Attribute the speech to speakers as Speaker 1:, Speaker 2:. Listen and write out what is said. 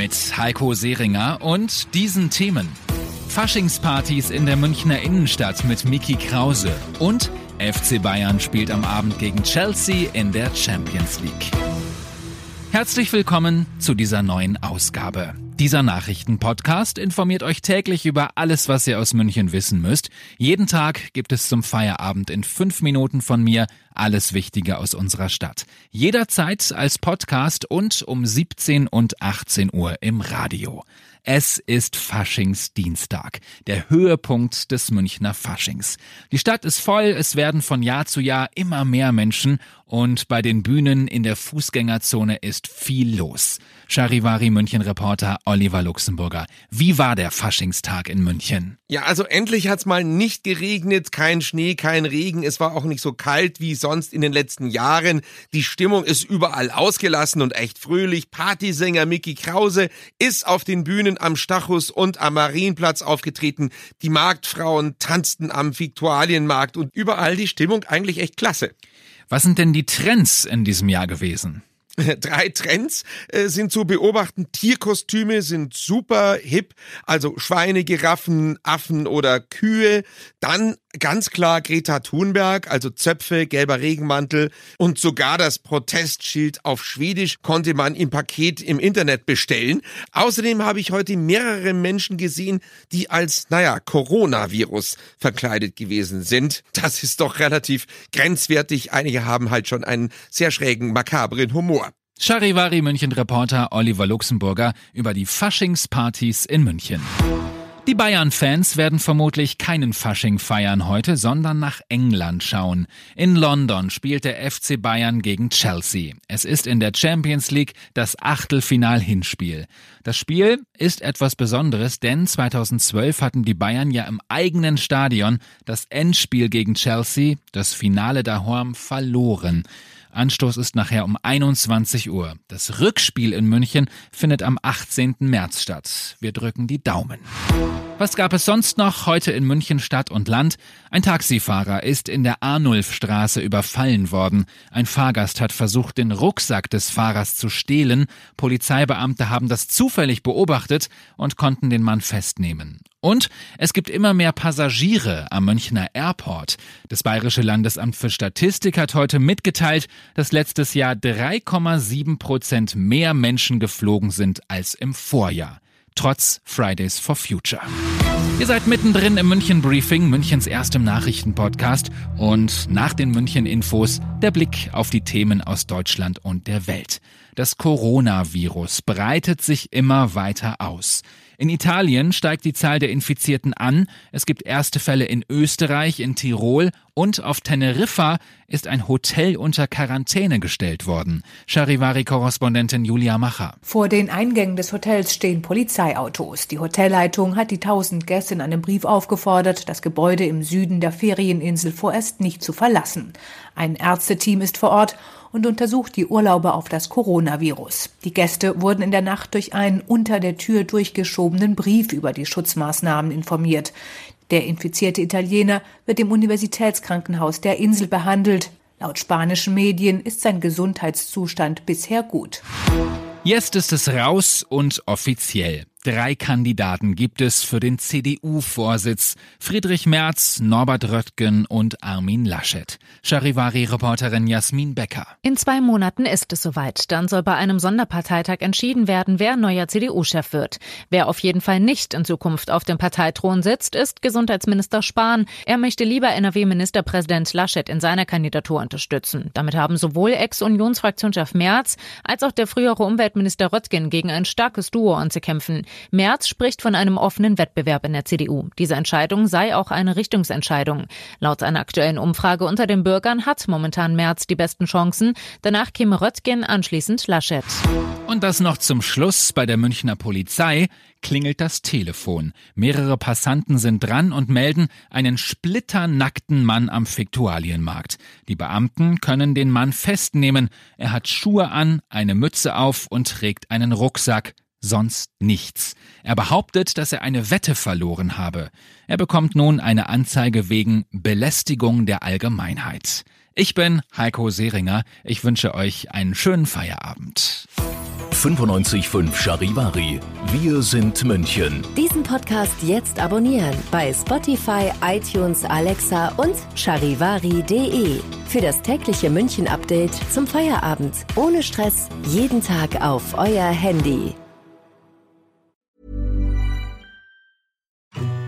Speaker 1: Mit Heiko Seringer und diesen Themen. Faschingspartys in der Münchner Innenstadt mit Miki Krause und FC Bayern spielt am Abend gegen Chelsea in der Champions League. Herzlich willkommen zu dieser neuen Ausgabe. Dieser Nachrichtenpodcast informiert euch täglich über alles, was ihr aus München wissen müsst. Jeden Tag gibt es zum Feierabend in fünf Minuten von mir alles Wichtige aus unserer Stadt. Jederzeit als Podcast und um 17 und 18 Uhr im Radio. Es ist Faschingsdienstag, der Höhepunkt des Münchner Faschings. Die Stadt ist voll, es werden von Jahr zu Jahr immer mehr Menschen und bei den Bühnen in der Fußgängerzone ist viel los. Charivari München Reporter Oliver Luxemburger. Wie war der Faschingstag in München?
Speaker 2: Ja, also endlich hat's mal nicht geregnet, kein Schnee, kein Regen. Es war auch nicht so kalt wie sonst in den letzten Jahren. Die Stimmung ist überall ausgelassen und echt fröhlich. Partysänger Mickey Krause ist auf den Bühnen am Stachus und am Marienplatz aufgetreten. Die Marktfrauen tanzten am Viktualienmarkt und überall die Stimmung eigentlich echt klasse.
Speaker 1: Was sind denn die Trends in diesem Jahr gewesen?
Speaker 2: Drei Trends äh, sind zu beobachten. Tierkostüme sind super hip, also Schweine, Giraffen, Affen oder Kühe. Dann ganz klar Greta Thunberg, also Zöpfe, gelber Regenmantel und sogar das Protestschild auf Schwedisch konnte man im Paket im Internet bestellen. Außerdem habe ich heute mehrere Menschen gesehen, die als, naja, Coronavirus verkleidet gewesen sind. Das ist doch relativ grenzwertig. Einige haben halt schon einen sehr schrägen, makabren Humor.
Speaker 1: Charivari München Reporter Oliver Luxemburger über die Faschingspartys in München. Die Bayern-Fans werden vermutlich keinen Fasching feiern heute, sondern nach England schauen. In London spielt der FC Bayern gegen Chelsea. Es ist in der Champions League das Achtelfinal-Hinspiel. Das Spiel ist etwas Besonderes, denn 2012 hatten die Bayern ja im eigenen Stadion das Endspiel gegen Chelsea, das Finale daheim, verloren. Anstoß ist nachher um 21 Uhr. Das Rückspiel in München findet am 18. März statt. Wir drücken die Daumen. Was gab es sonst noch heute in München Stadt und Land? Ein Taxifahrer ist in der Arnulfstraße überfallen worden. Ein Fahrgast hat versucht, den Rucksack des Fahrers zu stehlen. Polizeibeamte haben das zufällig beobachtet und konnten den Mann festnehmen. Und es gibt immer mehr Passagiere am Münchner Airport. Das Bayerische Landesamt für Statistik hat heute mitgeteilt, dass letztes Jahr 3,7 Prozent mehr Menschen geflogen sind als im Vorjahr trotz Fridays for Future. Ihr seid mittendrin im München Briefing, Münchens erstem Nachrichtenpodcast und nach den München Infos der Blick auf die Themen aus Deutschland und der Welt. Das Coronavirus breitet sich immer weiter aus. In Italien steigt die Zahl der Infizierten an. Es gibt erste Fälle in Österreich, in Tirol und auf Teneriffa ist ein Hotel unter Quarantäne gestellt worden. Charivari-Korrespondentin Julia Macher.
Speaker 3: Vor den Eingängen des Hotels stehen Polizeiautos. Die Hotelleitung hat die tausend Gäste in einem Brief aufgefordert, das Gebäude im Süden der Ferieninsel vorerst nicht zu verlassen. Ein Ärzteteam ist vor Ort und untersucht die Urlauber auf das Coronavirus. Die Gäste wurden in der Nacht durch einen unter der Tür durchgeschobenen Brief über die Schutzmaßnahmen informiert. Der infizierte Italiener wird im Universitätskrankenhaus der Insel behandelt. Laut spanischen Medien ist sein Gesundheitszustand bisher gut.
Speaker 1: Jetzt ist es raus und offiziell. Drei Kandidaten gibt es für den CDU-Vorsitz. Friedrich Merz, Norbert Röttgen und Armin Laschet. Charivari-Reporterin Jasmin Becker.
Speaker 4: In zwei Monaten ist es soweit. Dann soll bei einem Sonderparteitag entschieden werden, wer neuer CDU-Chef wird. Wer auf jeden Fall nicht in Zukunft auf dem Parteithron sitzt, ist Gesundheitsminister Spahn. Er möchte lieber NRW-Ministerpräsident Laschet in seiner Kandidatur unterstützen. Damit haben sowohl Ex-Unionsfraktionschef Merz als auch der frühere Umweltminister Röttgen gegen ein starkes Duo anzukämpfen. Merz spricht von einem offenen Wettbewerb in der CDU. Diese Entscheidung sei auch eine Richtungsentscheidung. Laut einer aktuellen Umfrage unter den Bürgern hat momentan Merz die besten Chancen. Danach käme Röttgen, anschließend Laschet.
Speaker 1: Und das noch zum Schluss bei der Münchner Polizei klingelt das Telefon. Mehrere Passanten sind dran und melden einen splitternackten Mann am Fiktualienmarkt. Die Beamten können den Mann festnehmen. Er hat Schuhe an, eine Mütze auf und trägt einen Rucksack. Sonst nichts. Er behauptet, dass er eine Wette verloren habe. Er bekommt nun eine Anzeige wegen Belästigung der Allgemeinheit. Ich bin Heiko Seringer. Ich wünsche euch einen schönen Feierabend.
Speaker 5: 95.5 Charivari. Wir sind München.
Speaker 6: Diesen Podcast jetzt abonnieren bei Spotify, iTunes, Alexa und charivari.de. Für das tägliche München-Update zum Feierabend. Ohne Stress. Jeden Tag auf euer Handy.